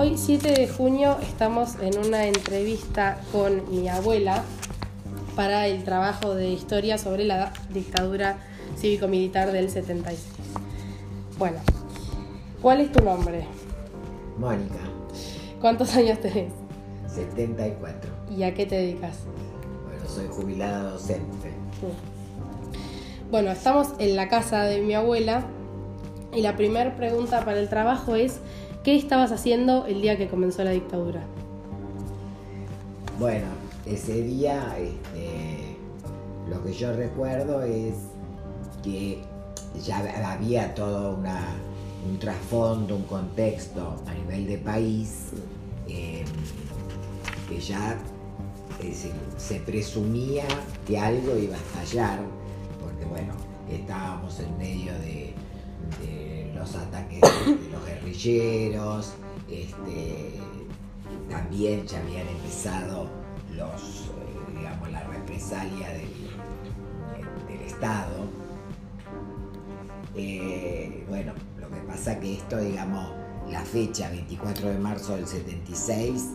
Hoy 7 de junio estamos en una entrevista con mi abuela para el trabajo de historia sobre la dictadura cívico-militar del 76. Bueno, ¿cuál es tu nombre? Mónica, ¿Cuántos años tenés? 74. ¿Y a qué te dedicas? Bueno, soy jubilada docente. Bueno, estamos en la casa de mi abuela y la primera pregunta para el trabajo es ¿qué estabas haciendo el día que comenzó la dictadura? Bueno, ese día este, lo que yo recuerdo es que ya había todo un trasfondo, un contexto a nivel de país eh, que ya decir, se presumía que algo iba a estallar, porque bueno, estábamos en medio de ataques de los guerrilleros, este, también ya habían empezado los, eh, digamos, la represalia del, Estado. Eh, bueno, lo que pasa que esto, digamos, la fecha 24 de marzo del 76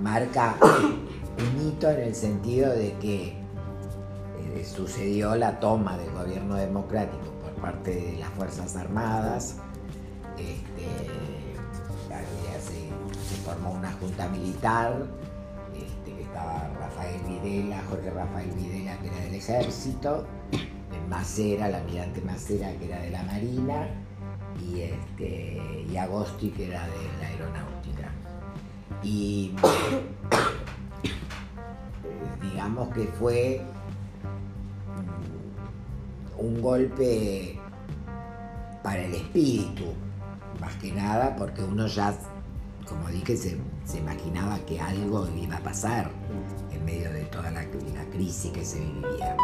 marca un hito en el sentido de que eh, sucedió la toma del gobierno democrático parte de las Fuerzas Armadas. Este, se, formó una junta militar, este, que estaba Rafael Videla, Jorge Rafael Videla, que era del ejército, Macera, el almirante Macera, que era de la Marina, y, este, y Agosti, que era de la aeronáutica. Y digamos que fue un golpe para el espíritu, más que nada porque uno ya, como dije, se, imaginaba que algo iba a pasar en medio de toda la, crisis que se vivía.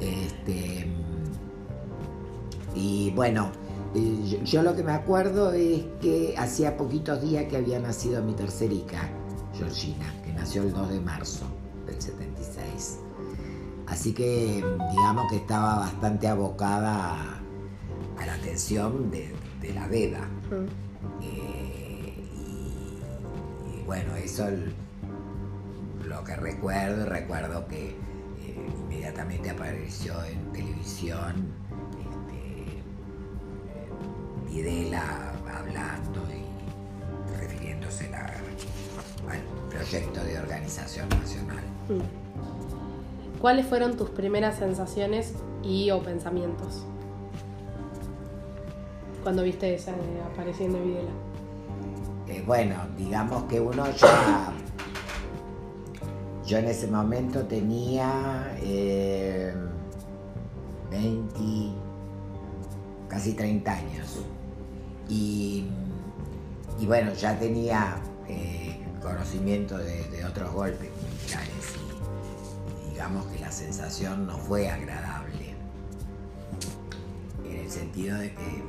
Este, y bueno, yo, lo que me acuerdo es que hacía poquitos días que había nacido mi tercer hija, Georgina, que nació el 2 de marzo del 76. Así que digamos que estaba bastante abocada a, a la atención de, de la beba. Eh, y, y bueno, eso el- lo que recuerdo, recuerdo que eh, inmediatamente apareció en televisión este, eh, Videla hablando y refiriéndose la- al proyecto de organización nacional. ¿Cuáles fueron tus primeras sensaciones y o pensamientos? Cuando viste esa aparición de Videla. Eh, bueno, digamos que uno ya. Yo en ese momento tenía eh, 20, casi 30 años. Y, y bueno, ya tenía eh, conocimiento de, otros golpes militares digamos que la sensación no fue agradable. En el sentido de que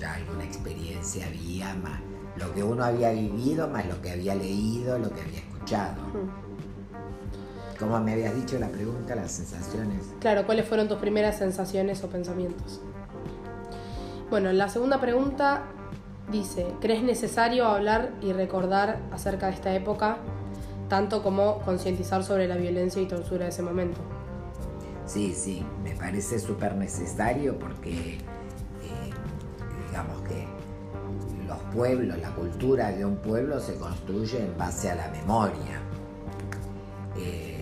ya alguna experiencia había, más lo que uno había vivido, más lo que había leído, lo que había escuchado. Como me habías dicho la pregunta, las sensaciones. Claro, ¿cuáles fueron tus primeras sensaciones o pensamientos? Bueno, la segunda pregunta dice, ¿crees necesario hablar y recordar acerca de esta época, tanto como concientizar sobre la violencia y tortura de ese momento? Sí, sí, me parece súper necesario porque eh, digamos que los pueblos, la cultura de un pueblo se construye en base a la memoria. Eh,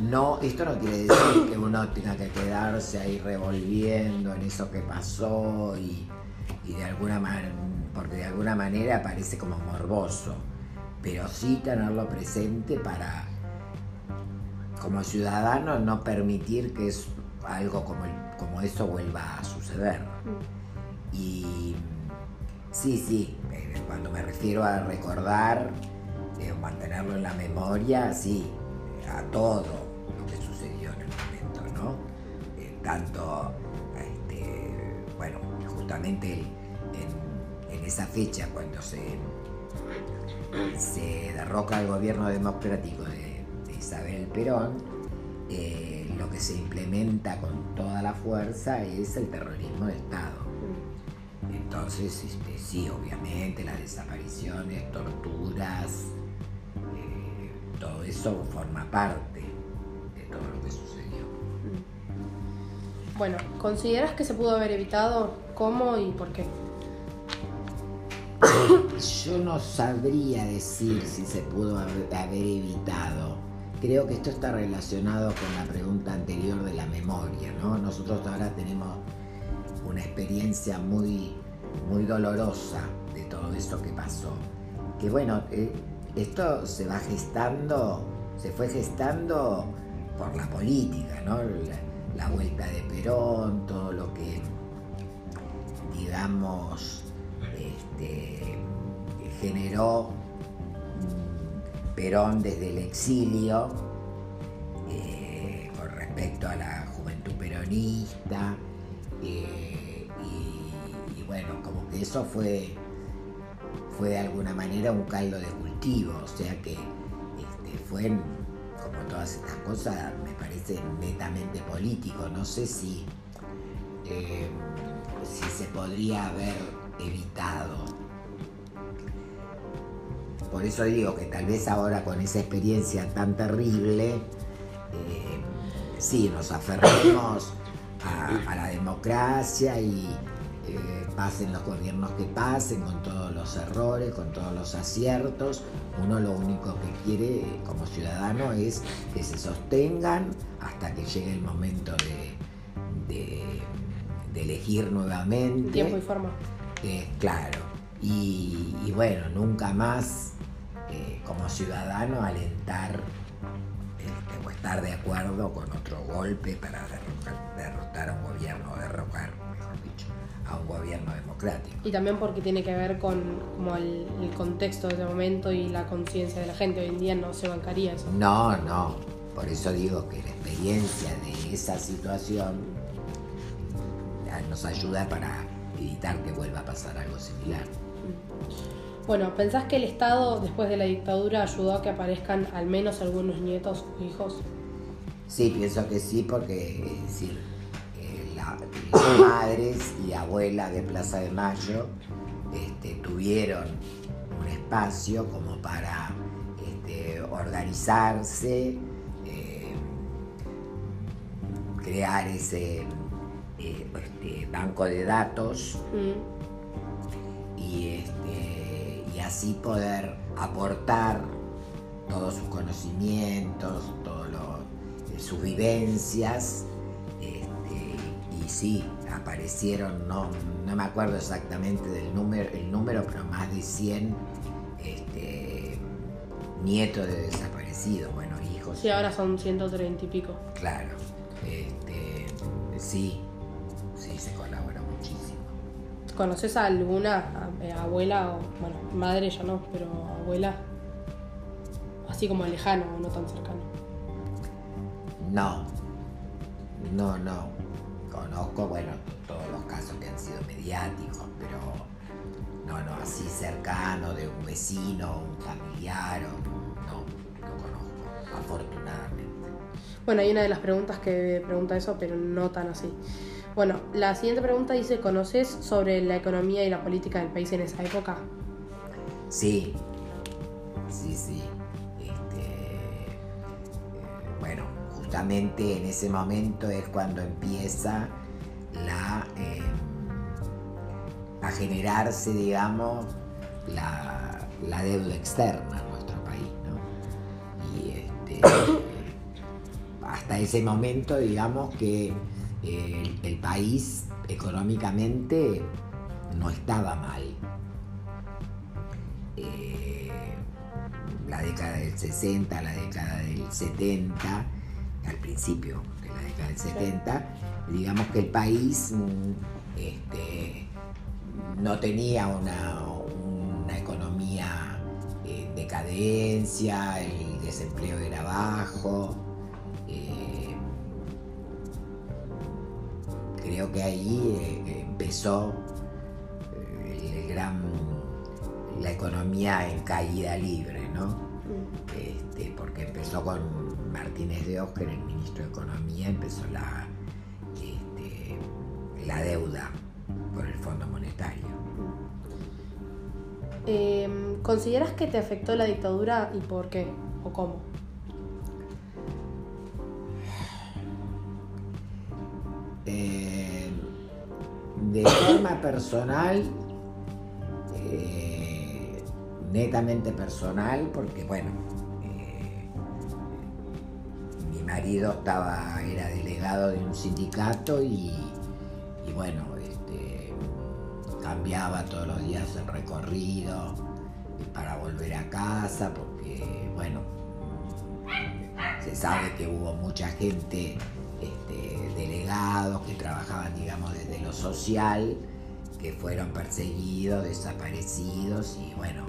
no, esto no quiere decir que uno tenga que quedarse ahí revolviendo en eso que pasó y, y de alguna manera, porque de alguna manera parece como morboso, pero sí tenerlo presente para como ciudadano no permitir que es algo como, el- como eso vuelva a suceder. Y sí, sí, eh, cuando me refiero a recordar, eh, mantenerlo en la memoria, sí, a todo lo que sucedió en el momento, ¿no? Eh, tanto, este, bueno, justamente en, en esa fecha cuando se, se derroca el gobierno democrático de, Isabel Perón, eh, lo que se implementa con toda la fuerza es el terrorismo de Estado. entonces, este, sí, obviamente, las desapariciones, torturas, eh, todo eso forma parte de todo lo que sucedió. Bueno, ¿consideras que se pudo haber evitado? ¿Cómo y por qué? Yo no sabría decir si se pudo haber evitado. Creo que esto está relacionado con la pregunta anterior de la memoria, ¿no? Nosotros ahora tenemos una experiencia muy, muy dolorosa de todo eso que pasó. Que bueno, eh, esto se va gestando, se fue gestando por la política, ¿no? La, la vuelta de Perón, todo lo que, digamos, este, generó Perón desde el exilio eh, con respecto a la juventud peronista. Eh, y, bueno, como que eso fue, fue de alguna manera un caldo de cultivo, o sea que este, fue, como todas estas cosas, me parece netamente político. No sé si, eh, si se podría haber evitado. Por eso digo que tal vez ahora con esa experiencia tan terrible, eh, sí, nos aferremos a, la democracia y eh, pasen los gobiernos que pasen, con todos los errores, con todos los aciertos. Uno lo único que quiere como ciudadano es que se sostengan hasta que llegue el momento de, elegir nuevamente. Tiempo y forma. Eh, claro. Y, bueno, nunca más eh, como ciudadano alentar o estar de acuerdo con otro golpe para derrotar, a un gobierno, derrocar, mejor dicho, a un gobierno democrático. Y también porque tiene que ver con como el, contexto de ese momento y la conciencia de la gente. Hoy en día no se bancaría eso. No, no. Por eso digo que la experiencia de esa situación nos ayuda para evitar que vuelva a pasar algo similar. Bueno, ¿pensás que el Estado, después de la dictadura, ayudó a que aparezcan al menos algunos nietos o hijos? Sí, pienso que sí, porque es decir, eh, las madres y abuelas de Plaza de Mayo este, tuvieron un espacio como para este, organizarse, eh, crear ese eh, este, banco de datos mm. este, y, así poder aportar todos sus conocimientos, todas eh, sus vivencias. Este, y sí, aparecieron, no, no me acuerdo exactamente del número, el número, pero más de 100 nietos de desaparecidos, bueno, hijos. Sí, ahora son 130 y pico. Claro, sí, sí se colabora. ¿Conoces a alguna eh, abuela, o, bueno, madre ya no, pero abuela? Así como lejano o no tan cercano. No, no, no. Conozco, bueno, todos los casos que han sido mediáticos, pero no, no, así cercano de un vecino, un familiar, no, no conozco, afortunadamente. Bueno, hay una de las preguntas que pregunta eso, pero no tan así. Bueno, la siguiente pregunta dice, ¿conoces sobre la economía y la política del país en esa época? Sí, sí, sí. Este, eh, bueno, justamente en ese momento es cuando empieza la, em, a generarse, digamos, la, deuda externa en nuestro país. ¿no? Y este, hasta ese momento, digamos que el, país económicamente no estaba mal. Eh, la década del 60, la década del 70, al principio de la década del 70, digamos que el país mm, este, no tenía una, economía en decadencia, el desempleo era bajo, creo que ahí eh, empezó eh, el gran, la economía en caída libre, ¿no? Mm. Este, porque empezó con Martínez de Oscar, el ministro de Economía, empezó la, este, la deuda por el Fondo Monetario. Eh, ¿Consideras que te afectó la dictadura y por qué o cómo? De forma personal, eh, netamente personal, porque bueno, eh, mi marido estaba, era delegado de un sindicato y, bueno, este, cambiaba todos los días el recorrido para volver a casa, porque bueno, se sabe que hubo mucha gente este, delegados que trabajaban, digamos, desde social, que fueron perseguidos, desaparecidos y bueno,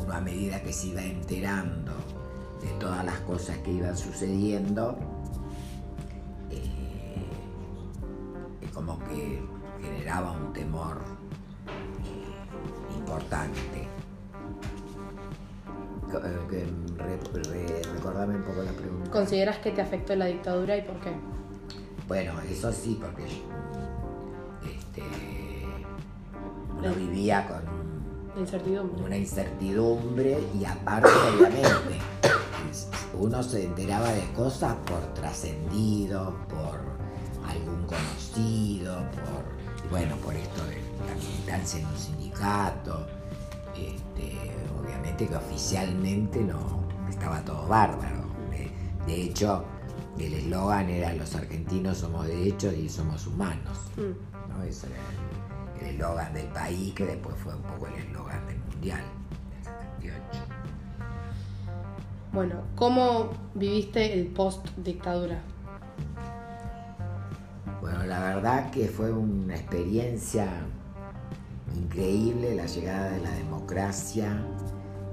uno a medida que se iba enterando de todas las cosas que iban sucediendo, eh, como que generaba un temor eh, importante. Eh, recordame un poco la pregunta. ¿Consideras que te afectó la dictadura y por qué? Bueno, eso sí, porque uno vivía con incertidumbre. una incertidumbre y aparte, obviamente, uno se enteraba de cosas por trascendido, por algún conocido, por, bueno, por esto de la militancia en un sindicato. Este, obviamente que oficialmente no estaba todo bárbaro. de hecho, el eslogan era los argentinos somos derechos y somos humanos. Mm. ¿no? Ese era el eslogan del país que después fue un poco el eslogan del mundial del 78. Bueno, ¿cómo viviste el post dictadura? Bueno, la verdad que fue una experiencia increíble la llegada de la democracia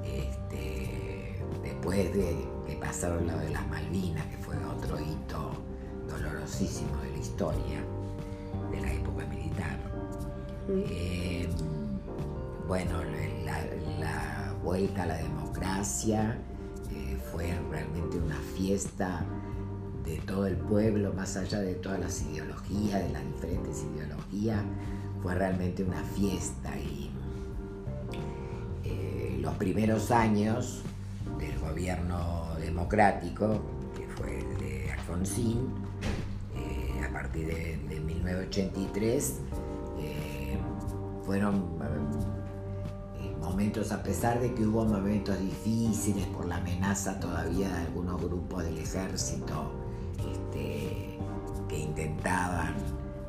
este, después de que pasaron lo de las Malvinas, que fue otro hito dolorosísimo de la historia Eh, bueno, la, vuelta a la democracia eh, fue realmente una fiesta de todo el pueblo, más allá de todas las ideologías, de las diferentes ideologías, fue realmente una fiesta y eh, los primeros años del gobierno democrático, que fue el de Alfonsín, a partir de, 1983, eh, fueron momentos, a pesar de que hubo momentos difíciles por la amenaza todavía de algunos grupos del ejército este, que intentaban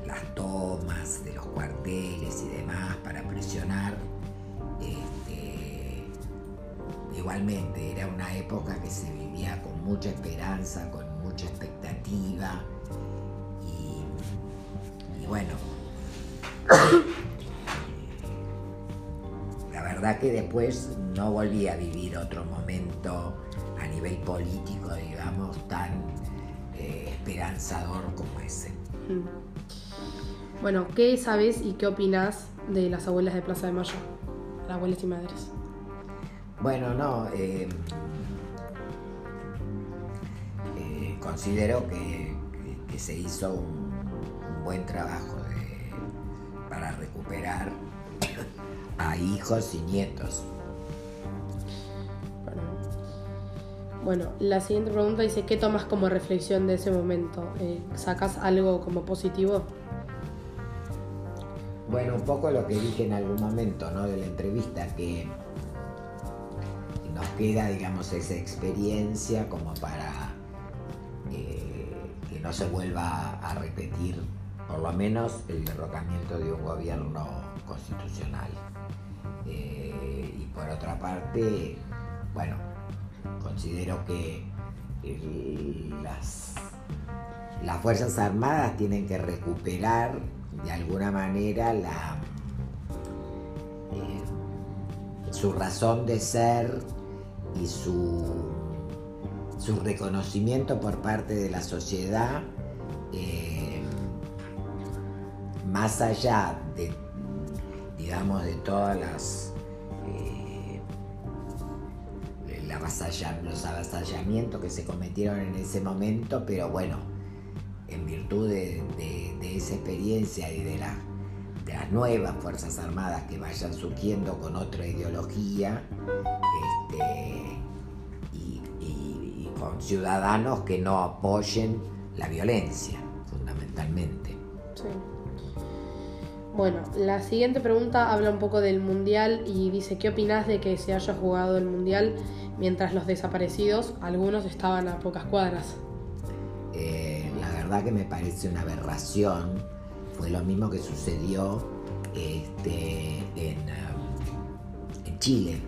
las tomas de los cuarteles y demás para presionar. Este, igualmente era una época que se vivía con mucha esperanza, con mucha expectativa y, bueno, verdad que después no volví a vivir otro momento a nivel político, digamos, tan eh, esperanzador como ese. Mm. Bueno, ¿qué sabes y qué opinas de las abuelas de Plaza de Mayo? Las abuelas y madres. Bueno, no. Eh, eh, considero que, se hizo un, buen trabajo para recuperar a hijos y nietos. Bueno, la siguiente pregunta dice, ¿qué tomas como reflexión de ese momento? Eh, ¿Sacas algo como positivo? Bueno, un poco lo que dije en algún momento ¿no? de la entrevista, que nos queda, digamos, esa experiencia como para eh, que no se vuelva a repetir, por lo menos, el derrocamiento de un gobierno constitucional. Eh, y por otra parte, bueno, considero que las, las Fuerzas Armadas tienen que recuperar de alguna manera la, eh, su razón de ser y su, su, reconocimiento por parte de la sociedad, eh, más allá de, digamos, de todas las... Eh, los avasallamientos que se cometieron en ese momento, pero bueno, en virtud de, esa experiencia y de, las nuevas Fuerzas Armadas que vayan surgiendo con otra ideología este, y, con ciudadanos que no apoyen la violencia, fundamentalmente. Bueno, la siguiente pregunta habla un poco del Mundial y dice, ¿qué opinas de que se haya jugado el Mundial mientras los desaparecidos, algunos estaban a pocas cuadras? Eh, la verdad que me parece una aberración. Fue lo mismo que sucedió este, en, um, Chile.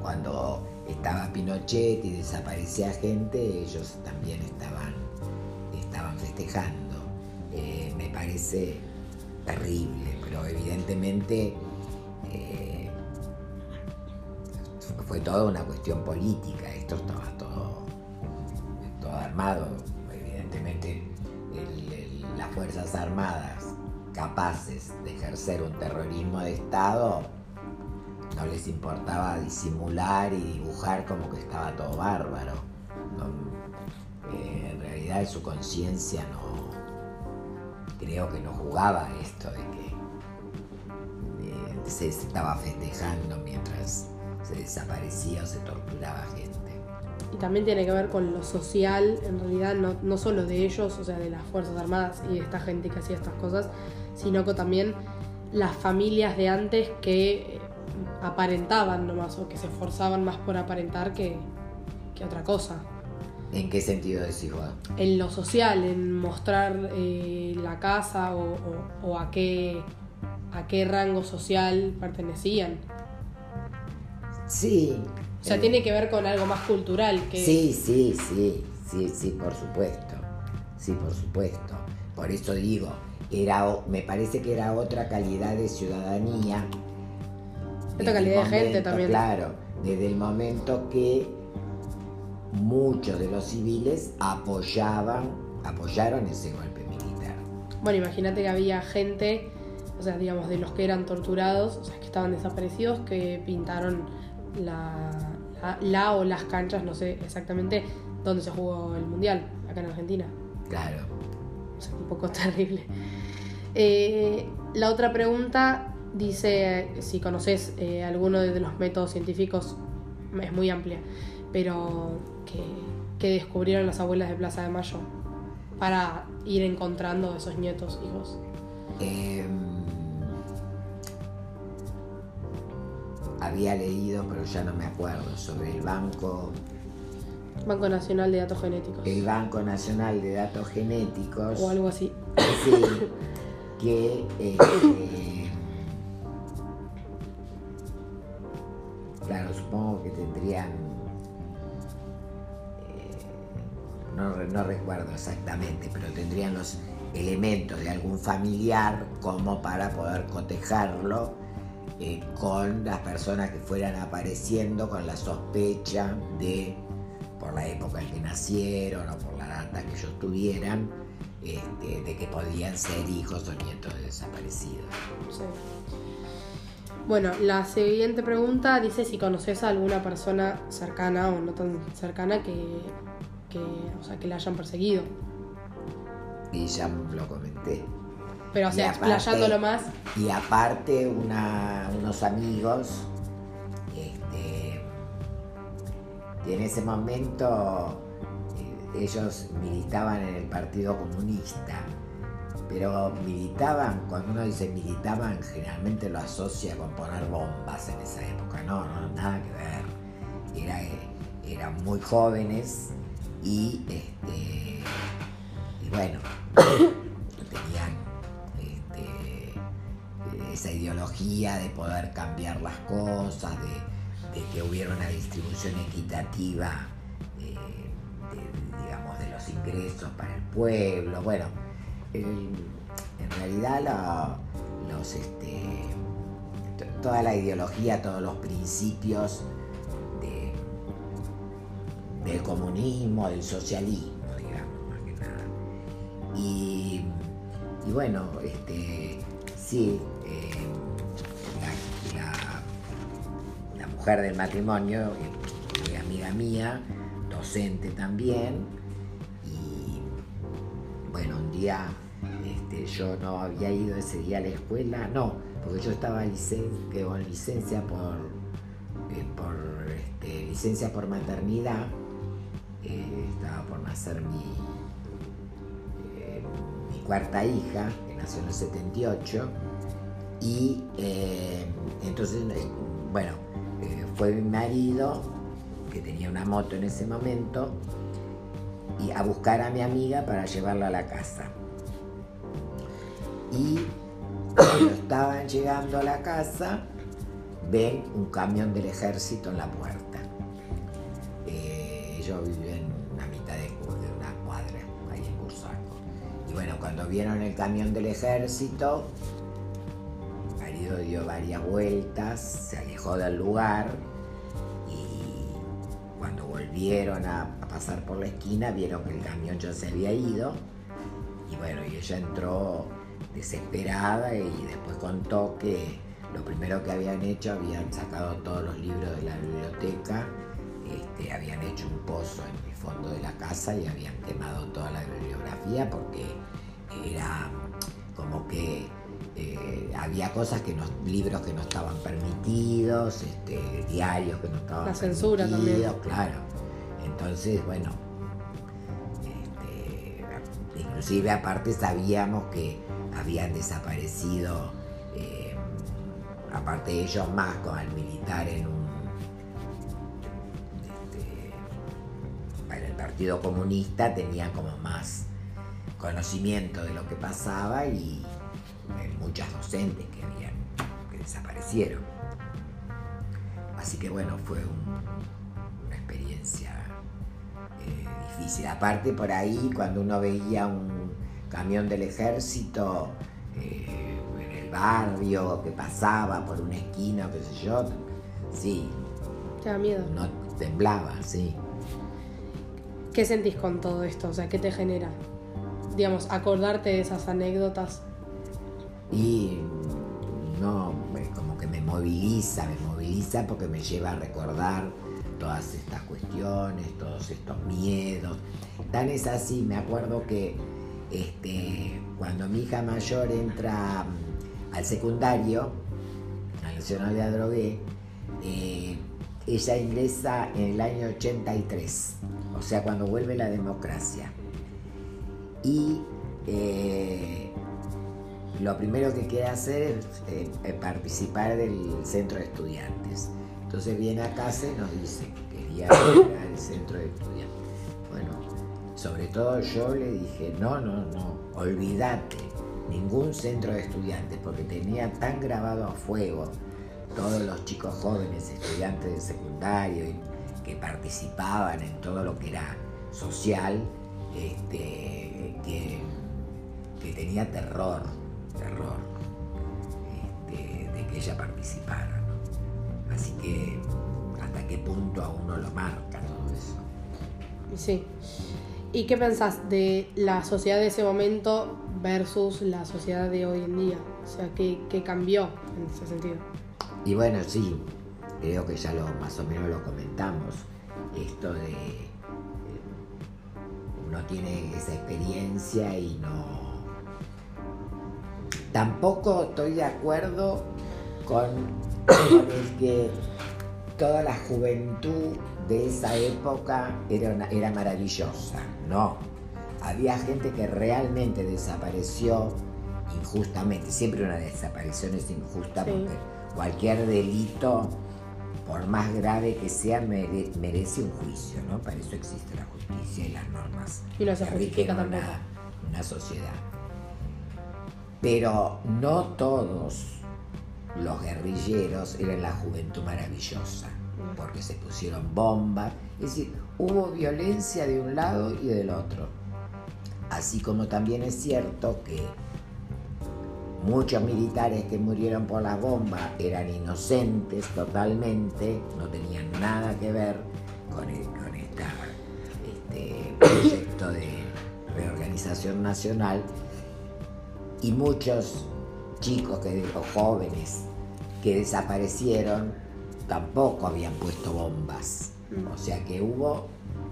Cuando estaba Pinochet y desaparecía gente, ellos también estaban, estaban festejando. Eh, me parece terrible, pero evidentemente eh, fue toda una cuestión política. Esto estaba todo, todo armado. Evidentemente las Fuerzas Armadas capaces de ejercer un terrorismo de Estado no les importaba disimular y dibujar como que estaba todo bárbaro. Eh, en realidad su conciencia no creo que no jugaba esto de que se estaba festejando mientras se desaparecía o se torturaba gente. Y también tiene que ver con lo social, en realidad, no, no solo de ellos, o sea, de las Fuerzas Armadas y de esta gente que hacía estas cosas, sino que también las familias de antes que aparentaban nomás o que se esforzaban más por aparentar que, otra cosa. ¿En qué sentido decís vos? En lo social, en mostrar eh, la casa o, a, qué, a qué rango social pertenecían. Sí. O sea, tiene que ver con algo más cultural que... Sí, sí, sí, sí, sí, por supuesto. Sí, por supuesto. Por eso digo, era, me parece que era otra calidad de ciudadanía esta calidad de gente también. Claro, desde el momento que muchos de los civiles apoyaban, apoyaron ese golpe militar. Bueno, imagínate que había gente, o sea, digamos, de los que eran torturados, o sea, que estaban desaparecidos, que pintaron la, la, o las canchas, no sé exactamente dónde se jugó el mundial, acá en Argentina. Claro. O sea, un poco terrible. Eh, la otra pregunta dice si conoces eh, alguno de los métodos científicos, es muy amplia, pero que, descubrieron las abuelas de Plaza de Mayo para ir encontrando esos nietos, hijos. Em, había leído, pero ya no me acuerdo, sobre el Banco... Banco Nacional de Datos Genéticos. El Banco Nacional de Datos Genéticos. O algo así. Sí, que... Este, Claro, supongo que tendrían... No, recuerdo exactamente, pero tendrían los elementos de algún familiar como para poder cotejarlo eh, con las personas que fueran apareciendo con la sospecha de, por la época en que nacieron o por la data que ellos tuvieran, este, de que podían ser hijos o nietos de desaparecidos. Bueno, la siguiente pregunta dice si conoces a alguna persona cercana o no tan cercana que, o sea, que la hayan perseguido. Y ya lo comenté. Pero, o sea, explayándolo más. Y aparte, unos amigos este, que en ese momento eh, ellos militaban en el Partido Comunista pero militaban, cuando uno dice militaban, generalmente lo asocia con poner bombas en esa época, no, no, nada que ver. Era, eran muy jóvenes y, este, y bueno, tenían este, esa ideología de poder cambiar las cosas, de, que hubiera una distribución equitativa, eh, digamos, de los ingresos para el pueblo, bueno en realidad los, este, toda la ideología, todos los principios del comunismo, del socialismo, digamos, más que nada. Y, bueno, este, sí, eh, la, mujer del matrimonio, muy amiga mía, docente también, y bueno, un día Este, yo no había ido ese día a la escuela, no, porque yo estaba licen con licencia por, eh, por este, licencia por maternidad, eh, estaba por nacer mi, eh, mi cuarta hija, que nació en el 78, y entonces, bueno, fue mi marido, que tenía una moto en ese momento, y a buscar a mi amiga para llevarla a la casa. Y cuando estaban llegando a la casa, ven un camión del ejército en la puerta. Eh, ellos viven cuando vieron el camión del ejército, marido dio varias vueltas, se alejó del lugar y cuando volvieron a pasar por la esquina vieron que el camión ya se había ido. Y bueno, ella entró desesperada y después contó que lo primero que habían hecho, habían sacado todos los libros de la biblioteca, este, habían hecho un pozo en el fondo de la casa y habían quemado toda la bibliografía porque era como que eh, había cosas que no, libros que no estaban permitidos, este, diarios que no estaban la censura también. claro. Entonces, bueno, este, inclusive aparte sabíamos que habían desaparecido, eh, aparte de ellos más, con el militar en un... Este, para el Partido Comunista tenían como más conocimiento de lo que pasaba y eh, muchas docentes que habían que desaparecieron. Así que bueno, fue una experiencia eh, difícil. Aparte por ahí, cuando uno veía un camión del ejército eh, en el barrio que pasaba por una esquina, qué sé yo, sí. Te da miedo. No temblaba, sí. ¿Qué sentís con todo esto? O sea, ¿qué te genera? Digamos, acordarte de esas anécdotas. Y no, como que me moviliza, me moviliza porque me lleva a recordar todas estas cuestiones, todos estos miedos. Tan es así, me acuerdo que este, cuando mi hija mayor entra mm, al secundario, al Nacional de Adrogué, eh, ella ingresa en el año 83, o sea, cuando vuelve la democracia. Y eh, lo primero que quiere hacer es eh, participar del centro de estudiantes. Entonces viene a casa y nos dice que quería ir al centro de estudiantes. Bueno, sobre todo yo le dije, no, no, no, olvídate, ningún centro de estudiantes, porque tenía tan grabado a fuego todos los chicos jóvenes, estudiantes de secundario, que participaban en todo lo que era social, este, que, tenía terror, terror este, de que ella participara. Así que hasta qué punto a uno lo marca todo eso. Sí. ¿Y qué pensás de la sociedad de ese momento versus la sociedad de hoy en día? O sea, ¿qué, cambió en ese sentido? Y bueno, sí, creo que ya lo más o menos lo comentamos. Esto de uno tiene esa experiencia y no. Tampoco estoy de acuerdo con el que toda la juventud de esa época era, era maravillosa. No, había gente que realmente desapareció injustamente. Siempre una desaparición es injusta porque cualquier delito, por más grave que sea, merece un juicio, ¿no? Para eso existe la justicia y las normas. Y no se justifica tampoco. una sociedad. Pero no todos los guerrilleros eran la juventud maravillosa, porque se pusieron bombas, es decir, hubo violencia de un lado y del otro. Así como también es cierto que muchos militares que murieron por las bombas eran inocentes totalmente, no tenían nada que ver con, este proyecto de reorganización nacional y muchos chicos que, o jóvenes que desaparecieron tampoco habían puesto bombas. Mm. O sea que hubo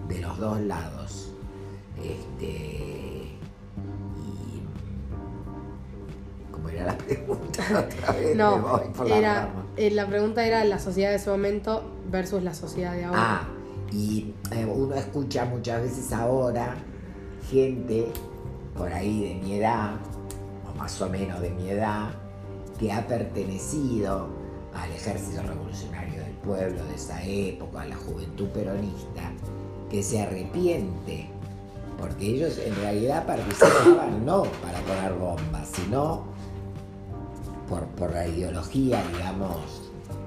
de los dos lados. Este, pregunta otra vez. No, la era, eh, la pregunta era la sociedad de ese momento versus la sociedad de ahora. Ah, y eh, uno escucha muchas veces ahora gente por ahí de mi edad, o más o menos de mi edad, que ha pertenecido al ejército revolucionario del pueblo de esa época, a la juventud peronista, que se arrepiente, porque ellos en realidad participaban no para poner bombas, sino por, por la ideología, digamos,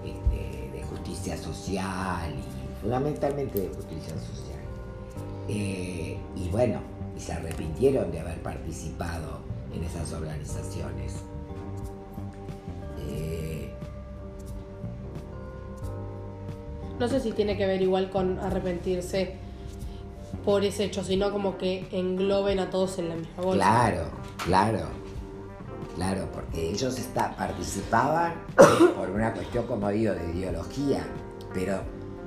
este, de justicia social y fundamentalmente de justicia social. Eh, y bueno, y se arrepintieron de haber participado en esas organizaciones. Eh, No sé si tiene que ver igual con arrepentirse por ese hecho, sino como que engloben a todos en la misma bolsa. Claro, claro, claro, porque ellos está, participaban por una cuestión, como digo, de ideología, pero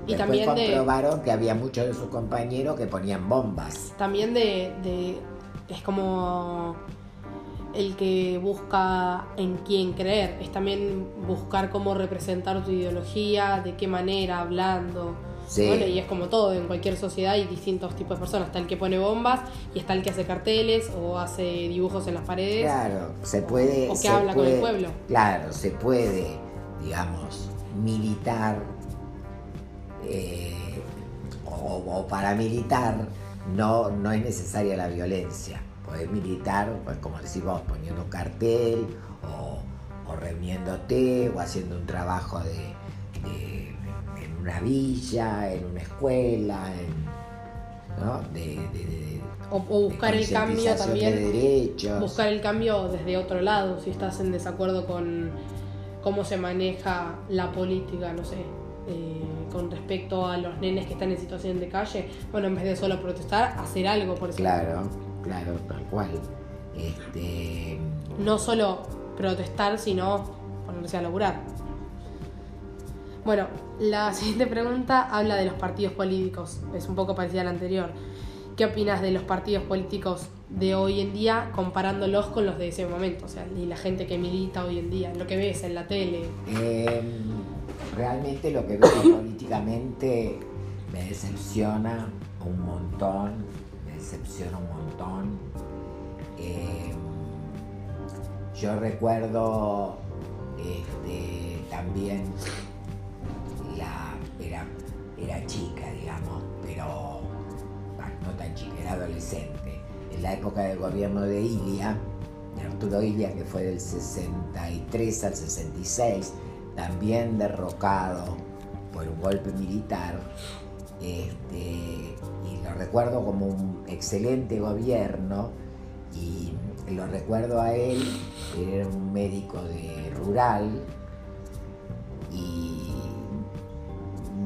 Y después también de- comprobaron que había muchos de sus compañeros que ponían bombas. También de, de- es como el que busca en quién creer, es también buscar cómo representar tu ideología, de qué manera, hablando. Sí. Bueno, y es como todo, en cualquier sociedad hay distintos tipos de personas. Está el que pone bombas y está el que hace carteles o hace dibujos en las paredes. Claro, se puede. O que se habla con el pueblo. Claro, se puede, digamos, militar eh, o, o paramilitar, no, no es necesaria la violencia. Podés militar, pues, como decís vos, poniendo un cartel o, o reuniéndote o haciendo un trabajo de, una villa, en una escuela, en, ¿no? de, de- de- O, o buscar el cambio también. de buscar el cambio desde otro lado, si estás en desacuerdo con cómo se maneja la política, no sé, eh, con respecto a los nenes que están en situación de calle, bueno, en vez de solo protestar, hacer algo por eso. Claro, claro, tal cual. Este, No solo protestar, sino ponerse a laburar. Bueno, la siguiente pregunta habla de los partidos políticos, es un poco parecida a la anterior. ¿Qué opinas de los partidos políticos de hoy en día comparándolos con los de ese momento? O sea, y la gente que milita hoy en día, lo que ves en la tele. eh, realmente lo que veo políticamente me decepciona un montón, me decepciona un montón. Eh, yo recuerdo este, también era chica, digamos, pero no tan chica, era adolescente. En la época del gobierno de Ilia, Arturo Ilia, que fue del 63 al 66, también derrocado por un golpe militar. Este, y lo recuerdo como un excelente gobierno y lo recuerdo a él, él era un médico de rural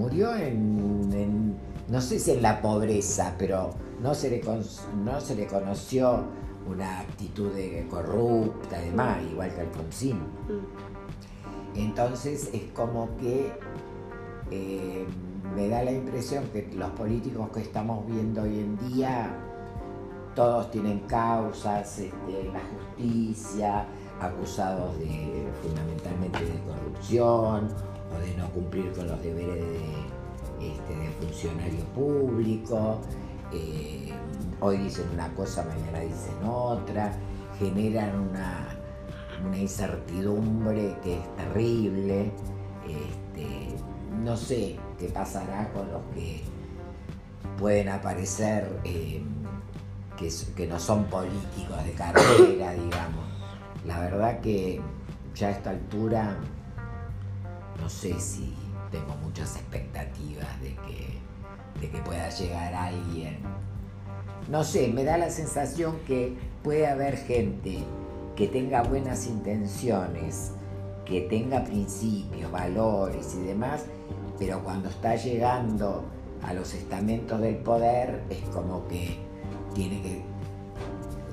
murió en, en- no sé si en la pobreza, pero no se le, con- no se le conoció una actitud de corrupta y demás, igual que Alfonsín. Entonces es como que eh, me da la impresión que los políticos que estamos viendo hoy en día, todos tienen causas este, la justicia, acusados de fundamentalmente de corrupción o de no cumplir con los deberes de, este, funcionario público. Eh, hoy dicen una cosa, mañana dicen otra, generan una, incertidumbre que es terrible. Este, no sé qué pasará con los que pueden aparecer eh, que no son políticos de carrera, digamos. La verdad que ya a esta altura no sé si tengo muchas expectativas de que, de que pueda llegar alguien. No sé, me da la sensación que puede haber gente que tenga buenas intenciones, que tenga principios, valores y demás, pero cuando está llegando a los estamentos del poder es como que tiene que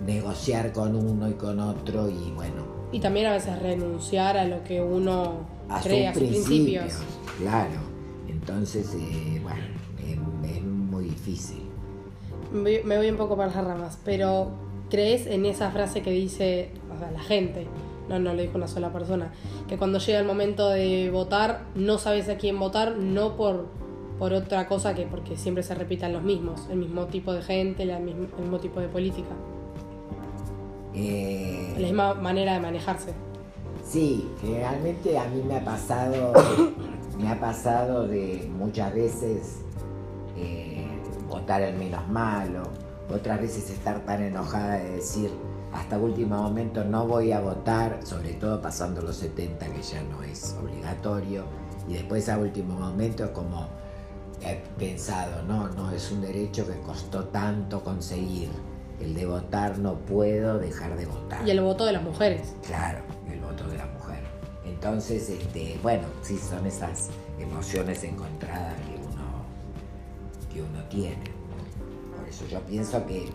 negociar con uno y con otro y bueno, Y también a veces renunciar a lo que uno a sus principios. principios. Claro, entonces, eh, bueno, es, es muy difícil. Me voy- me voy un poco para las ramas, pero ¿crees en esa frase que dice o sea, la gente no, no lo dijo una sola persona, que cuando llega el momento de votar no sabes a quién votar, no por, por otra cosa que porque siempre se repitan los mismos, el mismo tipo de gente, el mismo, tipo de política. Eh, la misma manera de manejarse. Sí, realmente a mí me ha pasado, me ha pasado de muchas veces eh, votar el menos malo, otras veces estar tan enojada de decir hasta último momento no voy a votar, sobre todo pasando los 70 que ya no es obligatorio, y después a último momento es como he pensado, no, no, es un derecho que costó tanto conseguir, el de votar no puedo dejar de votar. Y el voto de las mujeres. Claro, voto de la mujer. Entonces, este, bueno, sí, son esas emociones encontradas que uno, que uno tiene. Por eso yo pienso que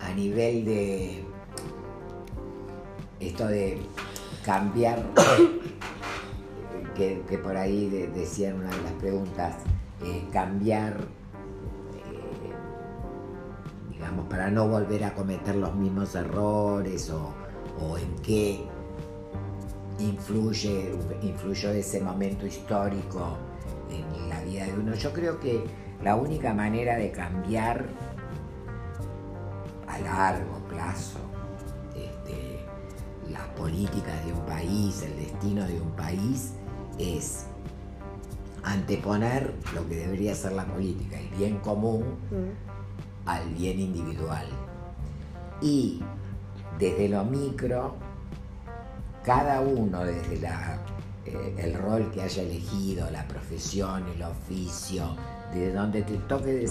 a nivel de esto de cambiar, que, por ahí decían una de las preguntas, eh, cambiar, eh, digamos, para no volver a cometer los mismos errores o, en qué influye, influyó ese momento histórico en la vida de uno. Yo creo que la única manera de cambiar a largo plazo este, las políticas de un país, el destino de un país, es anteponer lo que debería ser la política, el bien común, mm. al bien individual. Y desde lo micro, cada uno desde la, eh, el rol que haya elegido, la profesión, el oficio, de donde te toque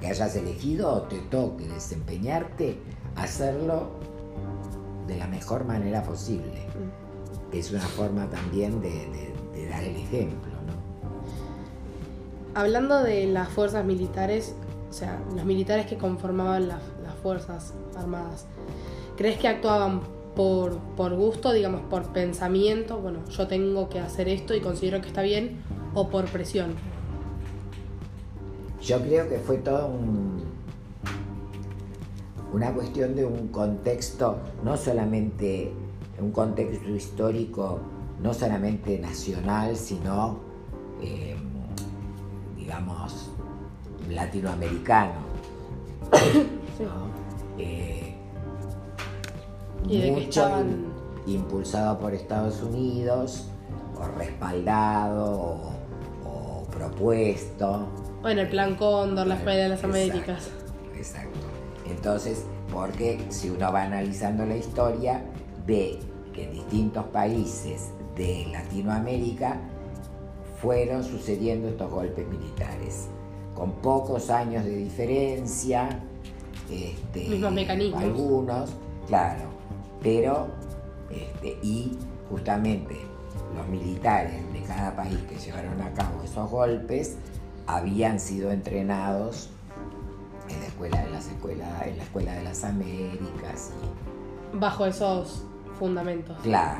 que hayas elegido o te toque desempeñarte, hacerlo de la mejor manera posible. Mm. Es una forma también de, dar el ejemplo. Hablando de las fuerzas militares, o sea, los militares que conformaban las, fuerzas armadas, ¿crees que actuaban por, por gusto, digamos, por pensamiento? Bueno, yo tengo que hacer esto y considero que está bien, o por presión. Yo creo que fue todo una cuestión de un contexto, no solamente un contexto histórico, no solamente nacional, sino, em, digamos, latinoamericano. Eh, mucho impulsado por Estados Unidos, o respaldado, o propuesto bueno, el plan Cóndor, la Escuela de las Américas. Exacto. Entonces, porque si uno va analizando la historia, ve que en distintos países de Latinoamérica fueron sucediendo estos golpes militares, con pocos años de diferencia, este, mismos mecanismos. Algunos, claro, pero, este, y justamente los militares de cada país que llevaron a cabo esos golpes habían sido entrenados en la escuela de las escuelas, en la escuela de las Américas. Bajo esos fundamentos. Claro,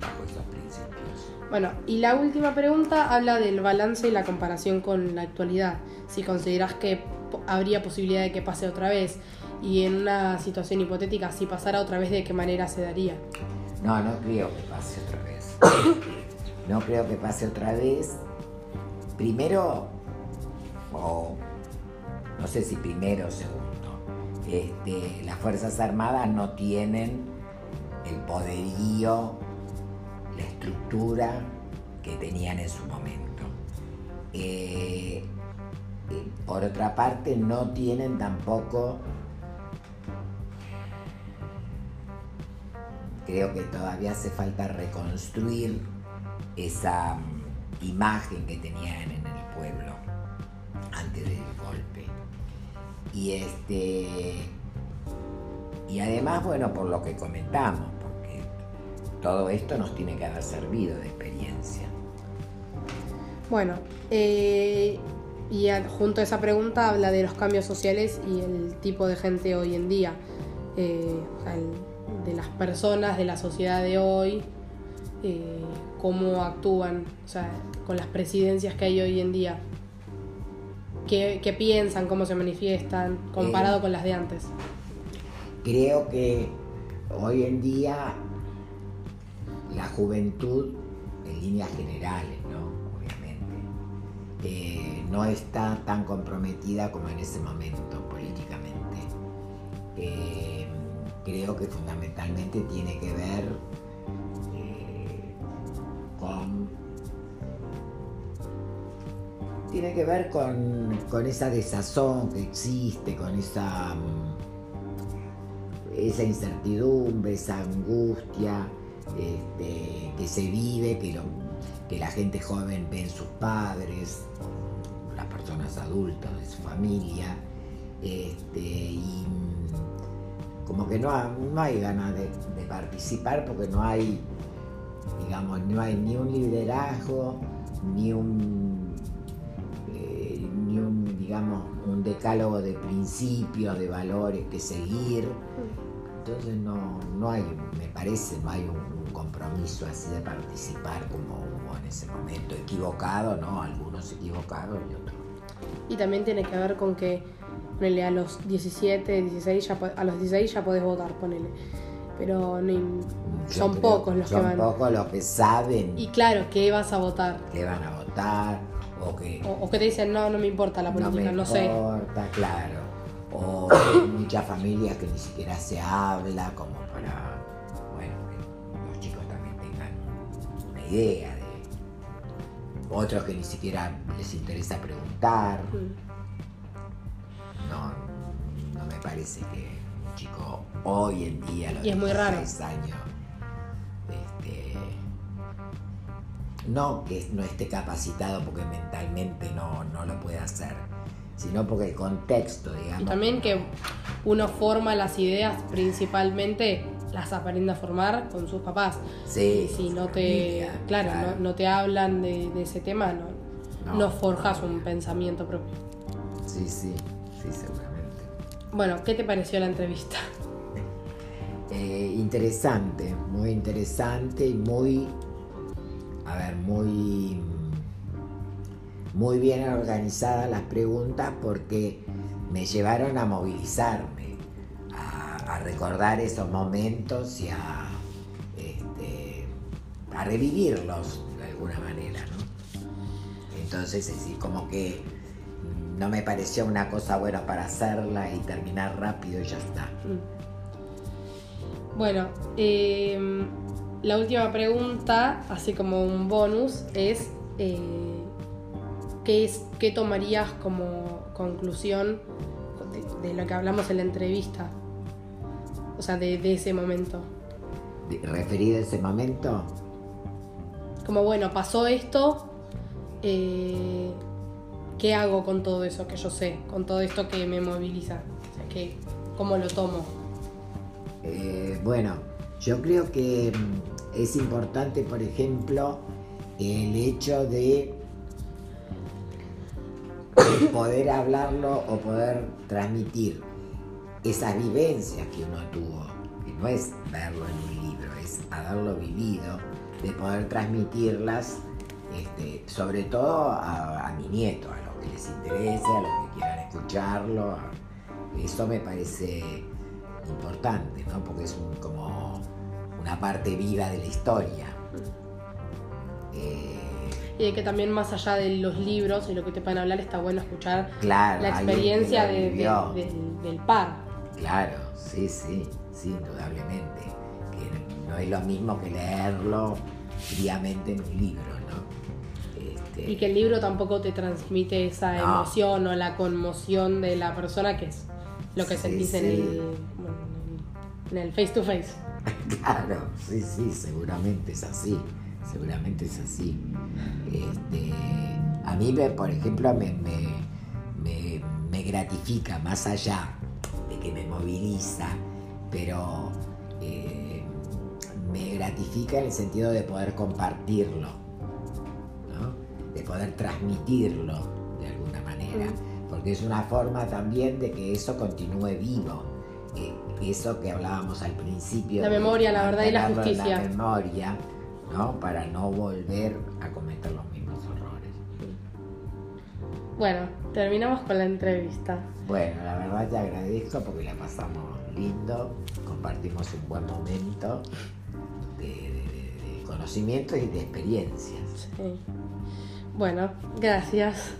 bajo esos principios. Bueno, y la última pregunta habla del balance y la comparación con la actualidad. Si consideras que habría posibilidad de que pase otra vez y en una situación hipotética, si pasara otra vez, ¿de qué manera se daría? No, no creo que pase otra vez. no creo que pase otra vez. Primero, o no sé si primero o segundo, este, las Fuerzas Armadas no tienen el poderío, la estructura que tenían en su momento. Eh, eh, por otra parte, no tienen tampoco, creo que todavía hace falta reconstruir esa mm, imagen que tenían en el pueblo antes del golpe. Y este y además, bueno, por lo que comentamos, porque todo esto nos tiene que haber servido de experiencia. Bueno, eh, y junto a esa pregunta habla de los cambios sociales y el tipo de gente hoy en día, eh, de las personas, de la sociedad de hoy, eh, cómo actúan, o sea, con las presidencias que hay hoy en día qué, piensan, cómo se manifiestan, comparado con las de antes. Creo que hoy en día la juventud, en líneas generales, ¿no? Obviamente, eh, no está tan comprometida como en ese momento políticamente. Creo que fundamentalmente tiene que ver eh, con tiene que ver con, con, esa desazón que existe, con esa, esa incertidumbre, esa angustia, este, que se vive, que, que la gente joven ve en sus padres, las personas adultas de su familia, este, como que no, no hay ganas de, participar porque no hay, digamos, no hay ni un liderazgo, ni un, eh, ni un, digamos, un decálogo de principios, de valores que seguir. Entonces no, no hay, me parece, no hay un, compromiso así de participar como hubo en ese momento. Equivocado, ¿no? Algunos equivocados y otros. Y también tiene que ver con que, ponele, a los 17, 16, ya, a los 16 ya podés votar, ponele. Pero son pocos los que van. Son pocos los que saben. Y claro, ¿qué vas a votar? ¿Qué van a votar? O que, o, que te dicen, no, no me importa la política, no, sé. No me importa, claro. O muchas familias que ni siquiera se habla, como para idea, de otros que ni siquiera les interesa preguntar. Mm. Parece que un chico hoy en día, los y es muy raro. años, este, no que no esté capacitado porque mentalmente no, no lo puede hacer, sino porque el contexto, digamos. Y también que uno forma las ideas principalmente las aprende a formar con sus papás. Sí. si no te, claro, No, te hablan de, ese tema, no, no, forjas un pensamiento propio. Sí, sí, sí, seguramente. Bueno, ¿qué te pareció la entrevista? Eh, interesante, muy interesante y muy, a ver, muy, muy bien organizadas las preguntas porque me llevaron a movilizarme a recordar esos momentos y a, este, a revivirlos de alguna manera, ¿no? Entonces, es como que no me pareció una cosa buena para hacerla y terminar rápido y ya está. Mm. Bueno, em, la última pregunta, así como un bonus, es eh, ¿qué, es, ¿qué tomarías como conclusión de, de, lo que hablamos en la entrevista? O sea, de, ese momento. ¿Referido a ese momento? Como bueno, pasó esto, eh, ¿qué hago con todo eso que yo sé? Con todo esto que me moviliza. Que, ¿cómo lo tomo? Eh, bueno, yo creo que mm, es importante, por ejemplo, el hecho de poder hablarlo o poder transmitir esas vivencias que uno tuvo, que no es verlo en un libro, es haberlo vivido, de poder transmitirlas, este, sobre todo a, mi nieto, a que les interese, a los que quieran escucharlo. eso me parece importante, ¿no? porque es como una parte viva de la historia. Eh, y que también más allá de los libros y lo que te pueden hablar, está bueno escuchar la experiencia del par. Claro, sí, sí, sí, indudablemente. Que no es lo mismo que leerlo fríamente en un libro. Este, y que el libro tampoco te transmite esa emoción o la conmoción de la persona que es lo que sentís en, el, en el face to face. claro, sí, sí, seguramente es así. Seguramente es así. Este, a mí, por ejemplo, me, me gratifica más allá que me moviliza, pero eh, me gratifica en el sentido de poder compartirlo, de poder transmitirlo de alguna manera, porque es una forma también de que eso continúe vivo. eso que hablábamos al principio. La memoria, la verdad y la justicia. La memoria, ¿no? Para no volver a cometer los mismos errores. Bueno, terminamos con la entrevista. Bueno, la verdad te agradezco porque la pasamos lindo, compartimos un buen momento de, de- de conocimientos y de experiencias. Sí. Bueno, gracias.